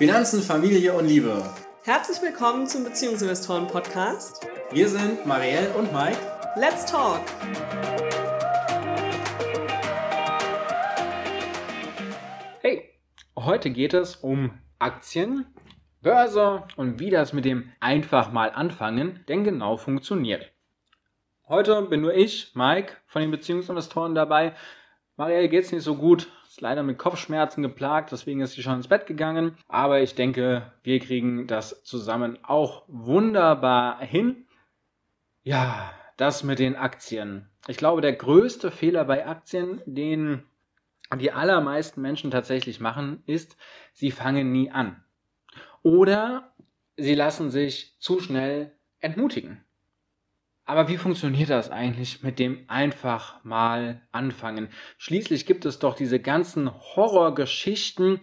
Finanzen, Familie und Liebe. Herzlich willkommen zum Beziehungsinvestoren Podcast. Wir sind Marielle und Mike. Let's talk! Hey, heute geht es um Aktien, Börse und wie das mit dem einfach mal anfangen denn genau funktioniert. Heute bin nur ich, Mike, von den Beziehungsinvestoren dabei. Marielle geht's nicht so gut, leider mit Kopfschmerzen geplagt, deswegen ist sie schon ins Bett gegangen. Aber ich denke, wir kriegen das zusammen auch wunderbar hin. Ja, das mit den Aktien. Ich glaube, der größte Fehler bei Aktien, den die allermeisten Menschen tatsächlich machen, ist, sie fangen nie an. Oder sie lassen sich zu schnell entmutigen. Aber wie funktioniert das eigentlich mit dem einfach mal anfangen? Schließlich gibt es doch diese ganzen Horrorgeschichten.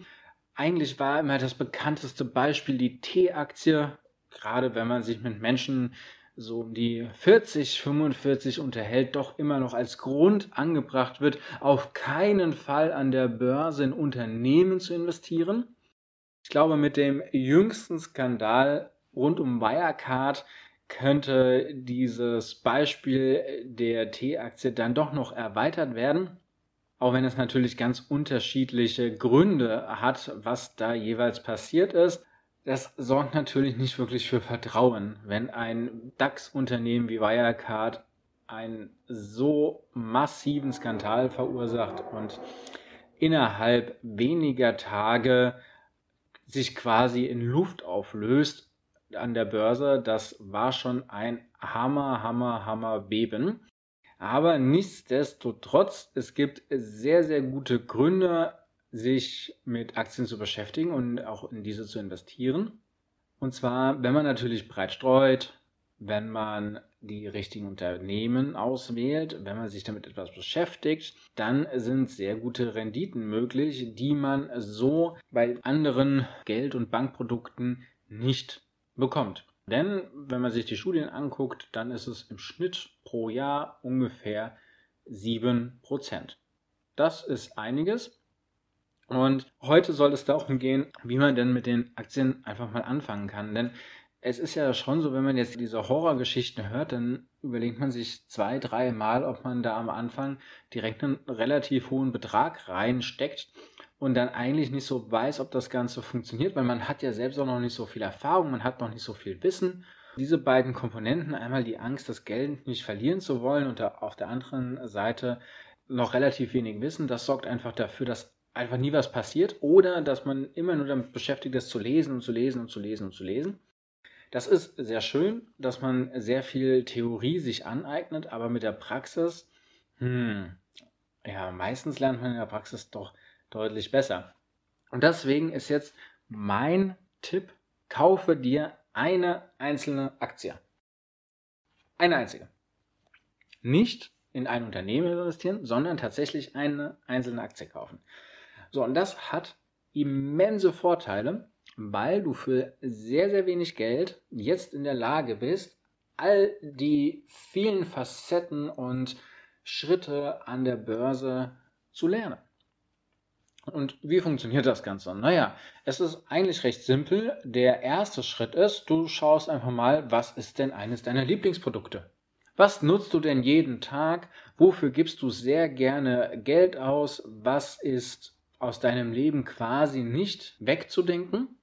Eigentlich war immer das bekannteste Beispiel die T-Aktie, gerade wenn man sich mit Menschen so um die 40, 45 unterhält, doch immer noch als Grund angebracht wird, auf keinen Fall an der Börse in Unternehmen zu investieren. Ich glaube, mit dem jüngsten Skandal rund um Wirecard könnte dieses Beispiel der T-Aktie dann doch noch erweitert werden, auch wenn es natürlich ganz unterschiedliche Gründe hat, was da jeweils passiert ist. Das sorgt natürlich nicht wirklich für Vertrauen, wenn ein DAX-Unternehmen wie Wirecard einen so massiven Skandal verursacht und innerhalb weniger Tage sich quasi in Luft auflöst an der Börse, das war schon ein Hammer, Hammer, Hammer Beben. Aber nichtsdestotrotz, es gibt sehr, sehr gute Gründe, sich mit Aktien zu beschäftigen und auch in diese zu investieren. Und zwar, wenn man natürlich breit streut, wenn man die richtigen Unternehmen auswählt, wenn man sich damit etwas beschäftigt, dann sind sehr gute Renditen möglich, die man so bei anderen Geld- und Bankprodukten nicht bekommt. Denn wenn man sich die Studien anguckt, dann ist es im Schnitt pro Jahr ungefähr 7%. Das ist einiges. Und heute soll es darum gehen, wie man denn mit den Aktien einfach mal anfangen kann. Denn es ist ja schon so, wenn man jetzt diese Horrorgeschichten hört, dann überlegt man sich zwei, drei Mal, ob man da am Anfang direkt einen relativ hohen Betrag reinsteckt und dann eigentlich nicht so weiß, ob das Ganze funktioniert, weil man hat ja selbst auch noch nicht so viel Erfahrung, man hat noch nicht so viel Wissen. Diese beiden Komponenten, einmal die Angst, das Geld nicht verlieren zu wollen und auf der anderen Seite noch relativ wenig Wissen, das sorgt einfach dafür, dass einfach nie was passiert oder dass man immer nur damit beschäftigt ist, zu lesen und zu lesen und zu lesen und zu lesen. Das ist sehr schön, dass man sehr viel Theorie sich aneignet, aber mit der Praxis, hm, ja, meistens lernt man in der Praxis doch deutlich besser. Und deswegen ist jetzt mein Tipp, kaufe dir eine einzelne Aktie. Eine einzige. Nicht in ein Unternehmen investieren, sondern tatsächlich eine einzelne Aktie kaufen. So, und das hat immense Vorteile, weil du für sehr, sehr wenig Geld jetzt in der Lage bist, all die vielen Facetten und Schritte an der Börse zu lernen. Und wie funktioniert das Ganze? Naja, es ist eigentlich recht simpel. Der erste Schritt ist, du schaust einfach mal, was ist denn eines deiner Lieblingsprodukte? Was nutzt du denn jeden Tag? Wofür gibst du sehr gerne Geld aus? Was ist aus deinem Leben quasi nicht wegzudenken?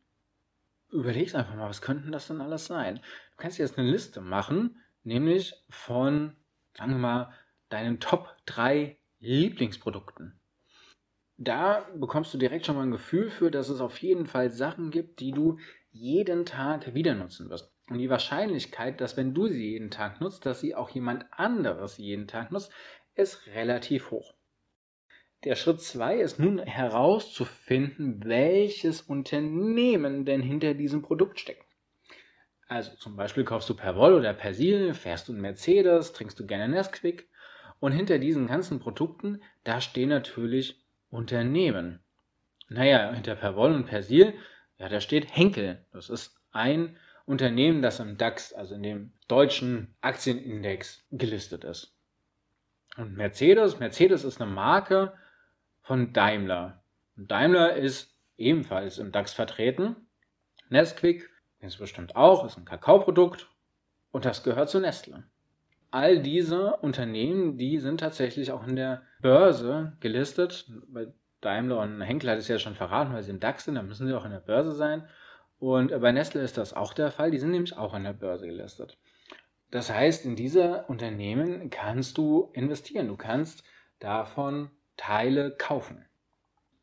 Überlegst einfach mal, was könnten das denn alles sein? Du kannst jetzt eine Liste machen, nämlich von, sagen wir mal, deinen Top 3 Lieblingsprodukten da bekommst du direkt schon mal ein Gefühl für, dass es auf jeden Fall Sachen gibt, die du jeden Tag wieder nutzen wirst. Und die Wahrscheinlichkeit, dass wenn du sie jeden Tag nutzt, dass sie auch jemand anderes jeden Tag nutzt, ist relativ hoch. Der Schritt 2 ist nun herauszufinden, welches Unternehmen denn hinter diesem Produkt steckt. Also zum Beispiel kaufst du Perwoll oder Persil, fährst du einen Mercedes, trinkst du gerne Nesquik und hinter diesen ganzen Produkten, da stehen natürlich Unternehmen. Naja, hinter Perwoll und Persil, ja, da steht Henkel. Das ist ein Unternehmen, das im DAX, also in dem deutschen Aktienindex, gelistet ist. Und Mercedes, Mercedes ist eine Marke von Daimler. Und Daimler ist ebenfalls im DAX vertreten. Nesquik, kennst du bestimmt auch, ist ein Kakaoprodukt und das gehört zu Nestle. All diese Unternehmen, die sind tatsächlich auch in der Börse gelistet. Bei Daimler und Henkel hat es ja schon verraten, weil sie im DAX sind, da müssen sie auch in der Börse sein. Und bei Nestle ist das auch der Fall, die sind nämlich auch an der Börse gelistet. Das heißt, in diese Unternehmen kannst du investieren, du kannst davon Teile kaufen.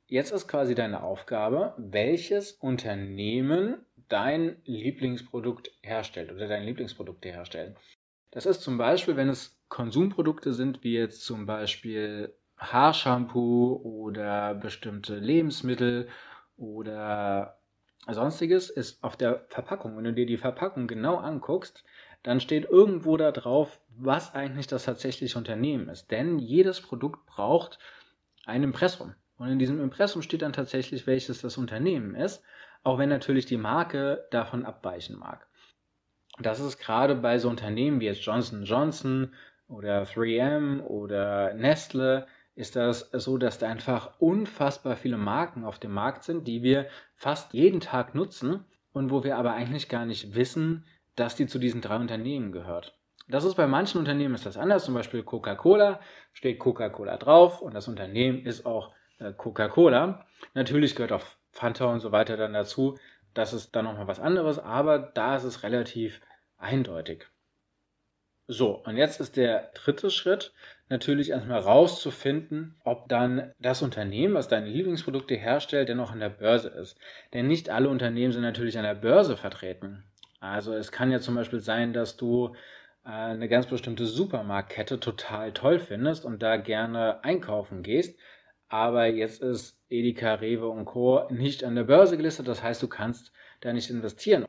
Jetzt ist quasi deine Aufgabe, welches Unternehmen dein Lieblingsprodukt herstellt oder deine Lieblingsprodukte herstellen. Das ist zum Beispiel, wenn es Konsumprodukte sind, wie jetzt zum Beispiel Haarshampoo oder bestimmte Lebensmittel oder sonstiges, ist auf der Verpackung. Wenn du dir die Verpackung genau anguckst, dann steht irgendwo da drauf, was eigentlich das tatsächliche Unternehmen ist. Denn jedes Produkt braucht ein Impressum. Und in diesem Impressum steht dann tatsächlich, welches das Unternehmen ist, auch wenn natürlich die Marke davon abweichen mag. Das ist gerade bei so Unternehmen wie jetzt Johnson Johnson oder 3M oder Nestle ist das so, dass da einfach unfassbar viele Marken auf dem Markt sind, die wir fast jeden Tag nutzen und wo wir aber eigentlich gar nicht wissen, dass die zu diesen drei Unternehmen gehört. Das ist bei manchen Unternehmen ist das anders, zum Beispiel Coca-Cola steht Coca-Cola drauf und das Unternehmen ist auch äh, Coca-Cola. Natürlich gehört auch Fanta und so weiter dann dazu. Das ist dann nochmal was anderes, aber da ist es relativ eindeutig. So, und jetzt ist der dritte Schritt natürlich erstmal rauszufinden, ob dann das Unternehmen, was deine Lieblingsprodukte herstellt, denn auch an der Börse ist. Denn nicht alle Unternehmen sind natürlich an der Börse vertreten. Also es kann ja zum Beispiel sein, dass du äh, eine ganz bestimmte Supermarktkette total toll findest und da gerne einkaufen gehst aber jetzt ist Edeka, Rewe und Co. nicht an der Börse gelistet, das heißt, du kannst da nicht investieren.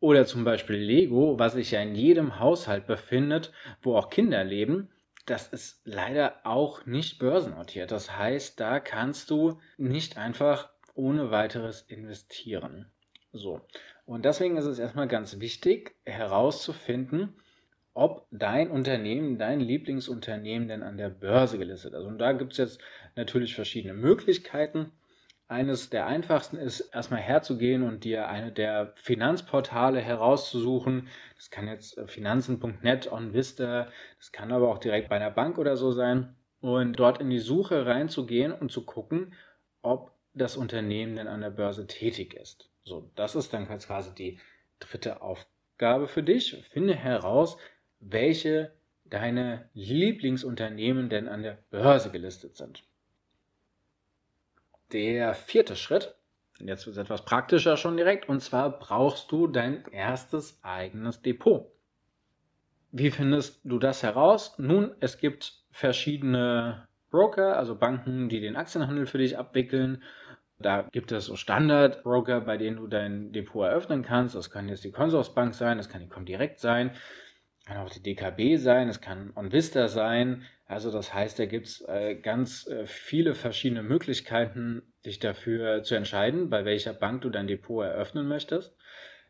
Oder zum Beispiel Lego, was sich ja in jedem Haushalt befindet, wo auch Kinder leben, das ist leider auch nicht börsennotiert. Das heißt, da kannst du nicht einfach ohne weiteres investieren. So. Und deswegen ist es erstmal ganz wichtig herauszufinden, ob dein Unternehmen, dein Lieblingsunternehmen denn an der Börse gelistet ist. Und da gibt es jetzt natürlich verschiedene Möglichkeiten. Eines der einfachsten ist, erstmal herzugehen und dir eine der Finanzportale herauszusuchen. Das kann jetzt äh, finanzen.net, OnVista, das kann aber auch direkt bei einer Bank oder so sein. Und dort in die Suche reinzugehen und zu gucken, ob das Unternehmen denn an der Börse tätig ist. So, das ist dann quasi die dritte Aufgabe für dich. Finde heraus, welche deine Lieblingsunternehmen denn an der Börse gelistet sind. Der vierte Schritt, jetzt wird es etwas praktischer schon direkt, und zwar brauchst du dein erstes eigenes Depot. Wie findest du das heraus? Nun, es gibt verschiedene Broker, also Banken, die den Aktienhandel für dich abwickeln. Da gibt es so Standard-Broker, bei denen du dein Depot eröffnen kannst. Das kann jetzt die Consorsbank sein, das kann die Comdirect sein kann auch die DKB sein, es kann OnVista sein. Also das heißt, da gibt es äh, ganz äh, viele verschiedene Möglichkeiten, dich dafür zu entscheiden, bei welcher Bank du dein Depot eröffnen möchtest.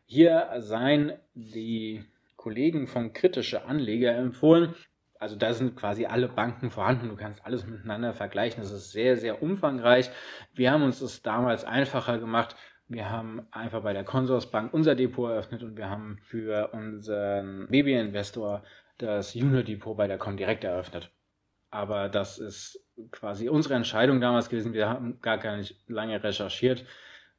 Hier seien die Kollegen von kritische Anleger empfohlen. Also da sind quasi alle Banken vorhanden. Du kannst alles miteinander vergleichen. Das ist sehr, sehr umfangreich. Wir haben uns das damals einfacher gemacht wir haben einfach bei der Consorsbank unser Depot eröffnet und wir haben für unseren Baby-Investor das Junior Depot bei der Comdirect eröffnet. Aber das ist quasi unsere Entscheidung damals gewesen. Wir haben gar, gar nicht lange recherchiert.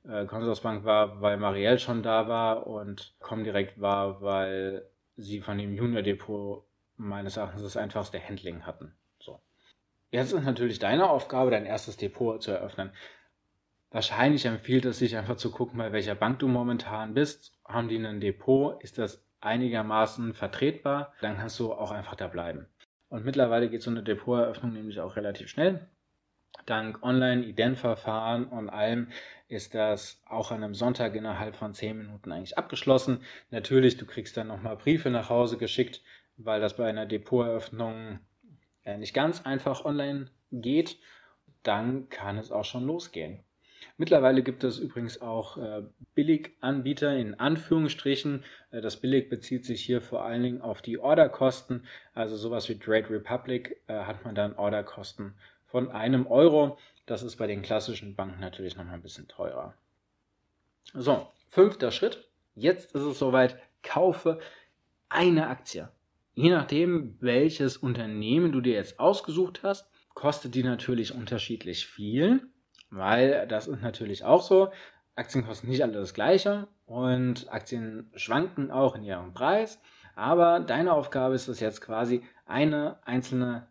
Äh, Consorsbank war, weil Marielle schon da war und Comdirect war, weil sie von dem Junior Depot meines Erachtens das einfachste Handling hatten. So. Jetzt ist natürlich deine Aufgabe, dein erstes Depot zu eröffnen. Wahrscheinlich empfiehlt es sich einfach zu gucken, bei welcher Bank du momentan bist. Haben die ein Depot? Ist das einigermaßen vertretbar? Dann kannst du auch einfach da bleiben. Und mittlerweile geht so eine Depoteröffnung nämlich auch relativ schnell. Dank Online-Ident-Verfahren und allem ist das auch an einem Sonntag innerhalb von 10 Minuten eigentlich abgeschlossen. Natürlich, du kriegst dann nochmal Briefe nach Hause geschickt, weil das bei einer Depoteröffnung nicht ganz einfach online geht. Dann kann es auch schon losgehen. Mittlerweile gibt es übrigens auch äh, Billiganbieter in Anführungsstrichen. Äh, das Billig bezieht sich hier vor allen Dingen auf die Orderkosten. Also sowas wie Trade Republic äh, hat man dann Orderkosten von einem Euro. Das ist bei den klassischen Banken natürlich nochmal ein bisschen teurer. So, fünfter Schritt. Jetzt ist es soweit. Kaufe eine Aktie. Je nachdem, welches Unternehmen du dir jetzt ausgesucht hast, kostet die natürlich unterschiedlich viel, weil das ist natürlich auch so. Aktien kosten nicht alle das gleiche und Aktien schwanken auch in ihrem Preis. Aber deine Aufgabe ist es jetzt quasi, eine einzelne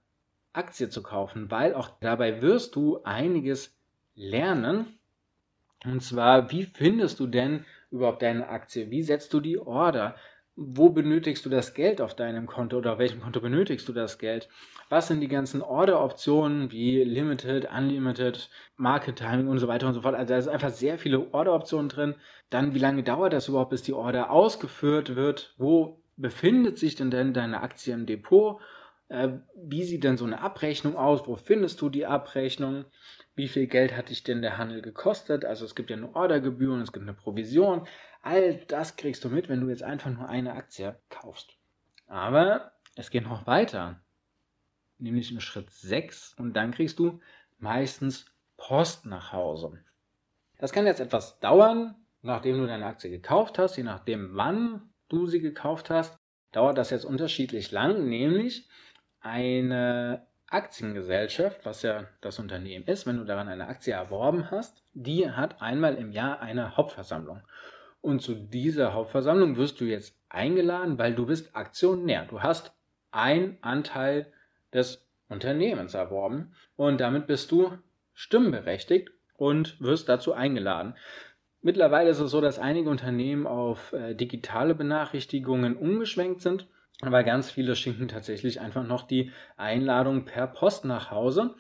Aktie zu kaufen, weil auch dabei wirst du einiges lernen. Und zwar, wie findest du denn überhaupt deine Aktie? Wie setzt du die Order? Wo benötigst du das Geld auf deinem Konto oder auf welchem Konto benötigst du das Geld? Was sind die ganzen Order-Optionen wie Limited, Unlimited, Market Timing und so weiter und so fort? Also da sind einfach sehr viele Order-Optionen drin. Dann, wie lange dauert das überhaupt, bis die Order ausgeführt wird? Wo befindet sich denn denn deine Aktie im Depot? Äh, wie sieht denn so eine Abrechnung aus? Wo findest du die Abrechnung? Wie viel Geld hat dich denn der Handel gekostet? Also es gibt ja eine Ordergebühr und es gibt eine Provision. All das kriegst du mit, wenn du jetzt einfach nur eine Aktie kaufst. Aber es geht noch weiter, nämlich im Schritt 6 und dann kriegst du meistens Post nach Hause. Das kann jetzt etwas dauern, nachdem du deine Aktie gekauft hast, je nachdem wann du sie gekauft hast, dauert das jetzt unterschiedlich lang, nämlich eine Aktiengesellschaft, was ja das Unternehmen ist, wenn du daran eine Aktie erworben hast, die hat einmal im Jahr eine Hauptversammlung. Und zu dieser Hauptversammlung wirst du jetzt eingeladen, weil du bist Aktionär. Du hast einen Anteil des Unternehmens erworben und damit bist du stimmberechtigt und wirst dazu eingeladen. Mittlerweile ist es so, dass einige Unternehmen auf äh, digitale Benachrichtigungen umgeschwenkt sind, aber ganz viele schicken tatsächlich einfach noch die Einladung per Post nach Hause.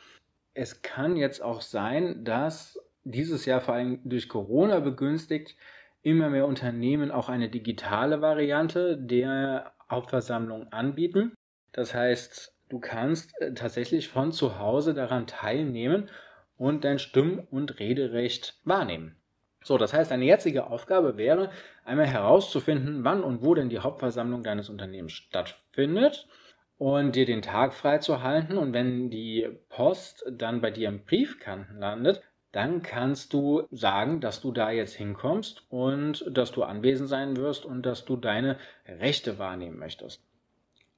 Es kann jetzt auch sein, dass dieses Jahr vor allem durch Corona begünstigt immer mehr Unternehmen auch eine digitale Variante der Hauptversammlung anbieten. Das heißt, du kannst äh, tatsächlich von zu Hause daran teilnehmen und dein Stimm- und Rederecht wahrnehmen. So, das heißt, deine jetzige Aufgabe wäre, einmal herauszufinden, wann und wo denn die Hauptversammlung deines Unternehmens stattfindet und dir den Tag freizuhalten. Und wenn die Post dann bei dir im Briefkasten landet, dann kannst du sagen, dass du da jetzt hinkommst und dass du anwesend sein wirst und dass du deine Rechte wahrnehmen möchtest.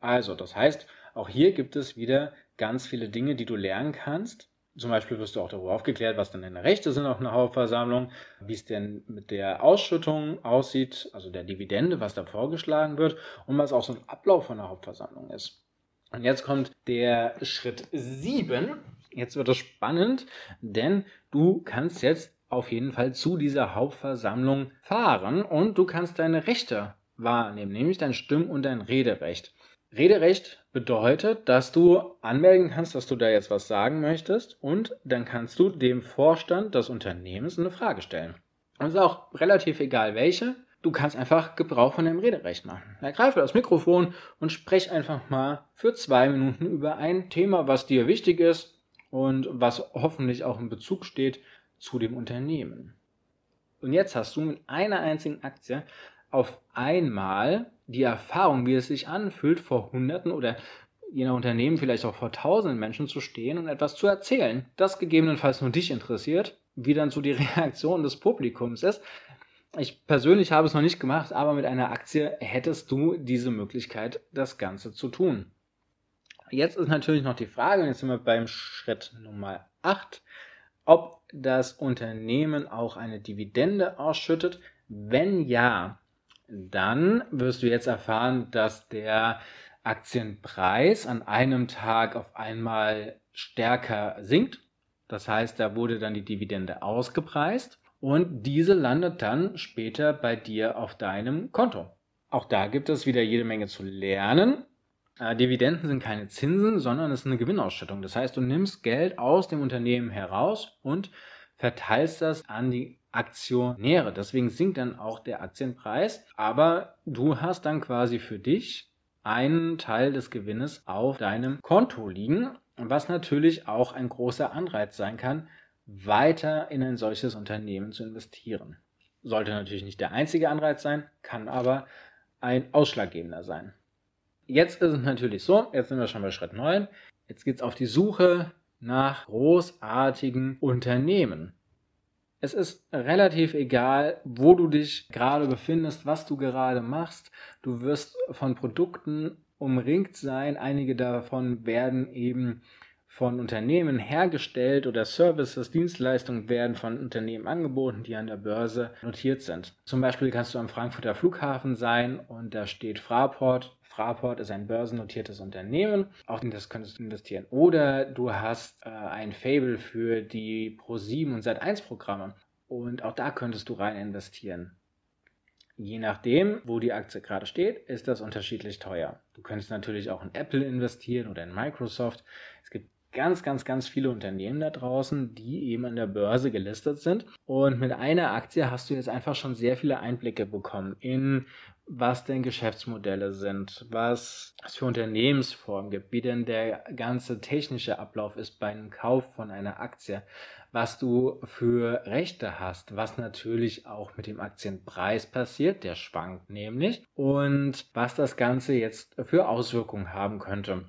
Also, das heißt, auch hier gibt es wieder ganz viele Dinge, die du lernen kannst. Zum Beispiel wirst du auch darüber aufgeklärt, was denn deine Rechte sind auf einer Hauptversammlung, wie es denn mit der Ausschüttung aussieht, also der Dividende, was da vorgeschlagen wird und was auch so ein Ablauf von einer Hauptversammlung ist. Und jetzt kommt der Schritt 7. Jetzt wird es spannend, denn du kannst jetzt auf jeden Fall zu dieser Hauptversammlung fahren und du kannst deine Rechte wahrnehmen, nämlich dein Stimm- und dein Rederecht. Rederecht bedeutet, dass du anmelden kannst, dass du da jetzt was sagen möchtest und dann kannst du dem Vorstand des Unternehmens eine Frage stellen. Und es ist auch relativ egal welche. Du kannst einfach Gebrauch von deinem Rederecht machen. Ergreife das Mikrofon und sprech einfach mal für zwei Minuten über ein Thema, was dir wichtig ist und was hoffentlich auch in Bezug steht zu dem Unternehmen. Und jetzt hast du mit einer einzigen Aktie auf einmal die Erfahrung, wie es sich anfühlt, vor Hunderten oder je nach Unternehmen vielleicht auch vor tausenden Menschen zu stehen und etwas zu erzählen, das gegebenenfalls nur dich interessiert, wie dann so die Reaktion des Publikums ist. Ich persönlich habe es noch nicht gemacht, aber mit einer Aktie hättest du diese Möglichkeit, das Ganze zu tun. Jetzt ist natürlich noch die Frage, und jetzt sind wir beim Schritt Nummer 8, ob das Unternehmen auch eine Dividende ausschüttet. Wenn ja, dann wirst du jetzt erfahren, dass der Aktienpreis an einem Tag auf einmal stärker sinkt. Das heißt, da wurde dann die Dividende ausgepreist und diese landet dann später bei dir auf deinem Konto. Auch da gibt es wieder jede Menge zu lernen. Äh, Dividenden sind keine Zinsen, sondern es ist eine Gewinnausschüttung. Das heißt, du nimmst Geld aus dem Unternehmen heraus und verteilst das an die Aktionäre. Deswegen sinkt dann auch der Aktienpreis. Aber du hast dann quasi für dich einen Teil des Gewinnes auf deinem Konto liegen, was natürlich auch ein großer Anreiz sein kann, weiter in ein solches Unternehmen zu investieren. Sollte natürlich nicht der einzige Anreiz sein, kann aber ein ausschlaggebender sein. Jetzt ist es natürlich so, jetzt sind wir schon bei Schritt 9, jetzt geht es auf die Suche nach großartigen Unternehmen. Es ist relativ egal, wo du dich gerade befindest, was du gerade machst. Du wirst von Produkten umringt sein. Einige davon werden eben von Unternehmen hergestellt oder Services, Dienstleistungen werden von Unternehmen angeboten, die an der Börse notiert sind. Zum Beispiel kannst du am Frankfurter Flughafen sein und da steht Fraport. Fraport ist ein börsennotiertes Unternehmen, auch in das könntest du investieren. Oder du hast äh, ein Fable für die Pro7 und Sat1 Programme und auch da könntest du rein investieren. Je nachdem, wo die Aktie gerade steht, ist das unterschiedlich teuer. Du könntest natürlich auch in Apple investieren oder in Microsoft. Es gibt ganz, ganz, ganz viele Unternehmen da draußen, die eben an der Börse gelistet sind. Und mit einer Aktie hast du jetzt einfach schon sehr viele Einblicke bekommen in was denn Geschäftsmodelle sind, was es für Unternehmensformen gibt, wie denn der ganze technische Ablauf ist beim Kauf von einer Aktie, was du für Rechte hast, was natürlich auch mit dem Aktienpreis passiert, der schwankt nämlich, und was das Ganze jetzt für Auswirkungen haben könnte.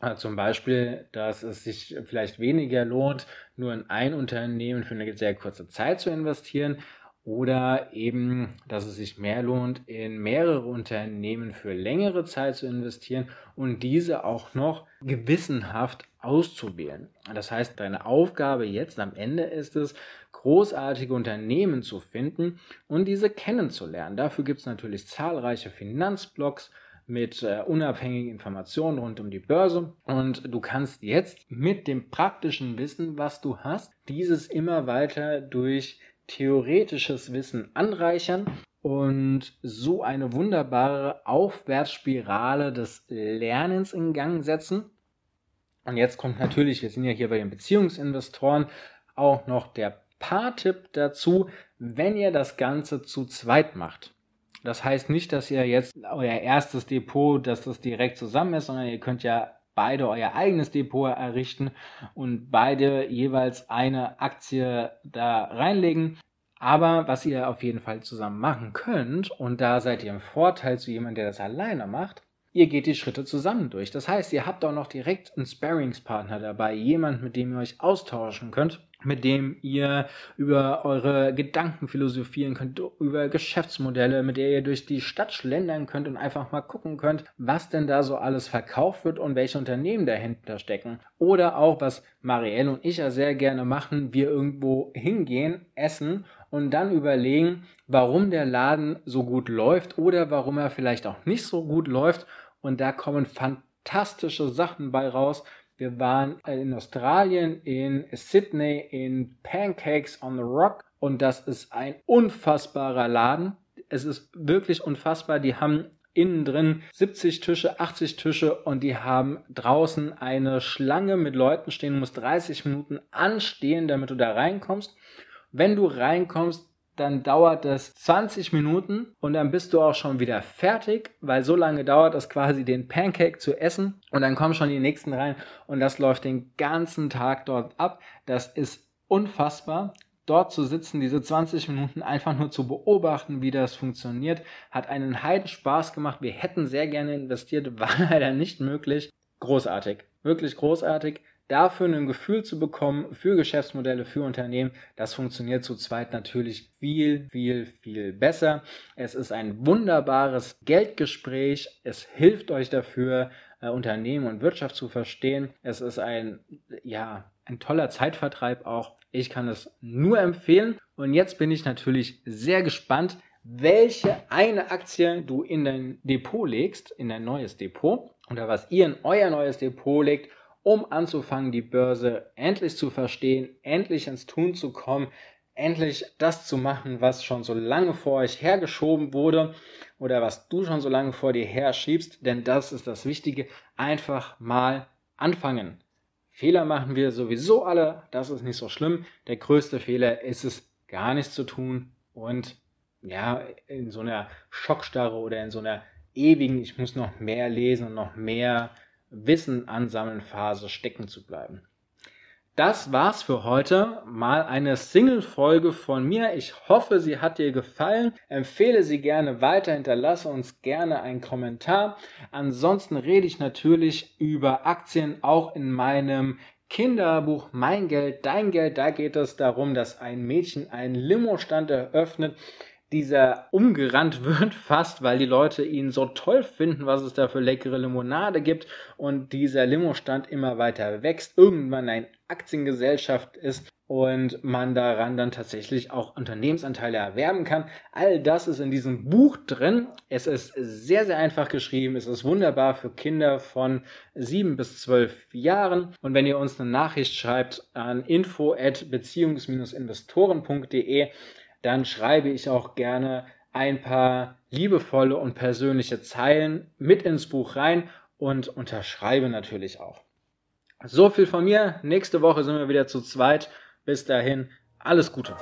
Äh, zum Beispiel, dass es sich vielleicht weniger lohnt, nur in ein Unternehmen für eine sehr kurze Zeit zu investieren oder eben, dass es sich mehr lohnt, in mehrere Unternehmen für längere Zeit zu investieren und diese auch noch gewissenhaft auszuwählen. Das heißt, deine Aufgabe jetzt am Ende ist es, großartige Unternehmen zu finden und diese kennenzulernen. Dafür gibt es natürlich zahlreiche Finanzblogs, mit äh, unabhängigen Informationen rund um die Börse. Und du kannst jetzt mit dem praktischen Wissen, was du hast, dieses immer weiter durch theoretisches Wissen anreichern und so eine wunderbare Aufwärtsspirale des Lernens in Gang setzen. Und jetzt kommt natürlich, wir sind ja hier bei den Beziehungsinvestoren, auch noch der Paartipp dazu, wenn ihr das Ganze zu zweit macht. Das heißt nicht, dass ihr jetzt euer erstes Depot, dass das direkt zusammen ist, sondern ihr könnt ja beide euer eigenes Depot errichten und beide jeweils eine Aktie da reinlegen. Aber was ihr auf jeden Fall zusammen machen könnt, und da seid ihr im Vorteil zu jemandem, der das alleine macht, ihr geht die Schritte zusammen durch. Das heißt, ihr habt auch noch direkt einen Sparringspartner dabei, jemand, mit dem ihr euch austauschen könnt mit dem ihr über eure Gedanken philosophieren könnt, über Geschäftsmodelle, mit der ihr durch die Stadt schlendern könnt und einfach mal gucken könnt, was denn da so alles verkauft wird und welche Unternehmen dahinter stecken. Oder auch, was Marielle und ich ja sehr gerne machen, wir irgendwo hingehen, essen und dann überlegen, warum der Laden so gut läuft oder warum er vielleicht auch nicht so gut läuft. Und da kommen fantastische Sachen bei raus, wir waren in Australien, in Sydney, in Pancakes on the Rock und das ist ein unfassbarer Laden. Es ist wirklich unfassbar. Die haben innen drin 70 Tische, 80 Tische und die haben draußen eine Schlange mit Leuten stehen. Du musst 30 Minuten anstehen, damit du da reinkommst. Wenn du reinkommst, dann dauert es 20 Minuten und dann bist du auch schon wieder fertig, weil so lange dauert es quasi den Pancake zu essen und dann kommen schon die nächsten rein und das läuft den ganzen Tag dort ab. Das ist unfassbar. Dort zu sitzen, diese 20 Minuten einfach nur zu beobachten, wie das funktioniert, hat einen heiden Spaß gemacht. Wir hätten sehr gerne investiert, war leider nicht möglich. Großartig, wirklich großartig dafür ein Gefühl zu bekommen für Geschäftsmodelle, für Unternehmen, das funktioniert zu zweit natürlich viel, viel, viel besser. Es ist ein wunderbares Geldgespräch. Es hilft euch dafür, äh, Unternehmen und Wirtschaft zu verstehen. Es ist ein, ja, ein toller Zeitvertreib auch. Ich kann es nur empfehlen. Und jetzt bin ich natürlich sehr gespannt, welche eine Aktie du in dein Depot legst, in dein neues Depot oder was ihr in euer neues Depot legt um anzufangen, die Börse endlich zu verstehen, endlich ins Tun zu kommen, endlich das zu machen, was schon so lange vor euch hergeschoben wurde oder was du schon so lange vor dir herschiebst, denn das ist das Wichtige, einfach mal anfangen. Fehler machen wir sowieso alle, das ist nicht so schlimm. Der größte Fehler ist es, gar nichts zu tun und ja, in so einer Schockstarre oder in so einer ewigen, ich muss noch mehr lesen und noch mehr Wissen ansammeln Phase stecken zu bleiben. Das war's für heute. Mal eine Single-Folge von mir. Ich hoffe, sie hat dir gefallen. Empfehle sie gerne weiter. Hinterlasse uns gerne einen Kommentar. Ansonsten rede ich natürlich über Aktien auch in meinem Kinderbuch Mein Geld, Dein Geld. Da geht es darum, dass ein Mädchen einen Limo-Stand eröffnet, dieser umgerannt wird fast, weil die Leute ihn so toll finden, was es da für leckere Limonade gibt und dieser Limo-Stand immer weiter wächst, irgendwann eine Aktiengesellschaft ist und man daran dann tatsächlich auch Unternehmensanteile erwerben kann. All das ist in diesem Buch drin. Es ist sehr, sehr einfach geschrieben. Es ist wunderbar für Kinder von 7 bis 12 Jahren. Und wenn ihr uns eine Nachricht schreibt an info at beziehungs-investoren.de, dann schreibe ich auch gerne ein paar liebevolle und persönliche Zeilen mit ins Buch rein und unterschreibe natürlich auch. So viel von mir. Nächste Woche sind wir wieder zu zweit. Bis dahin, alles Gute.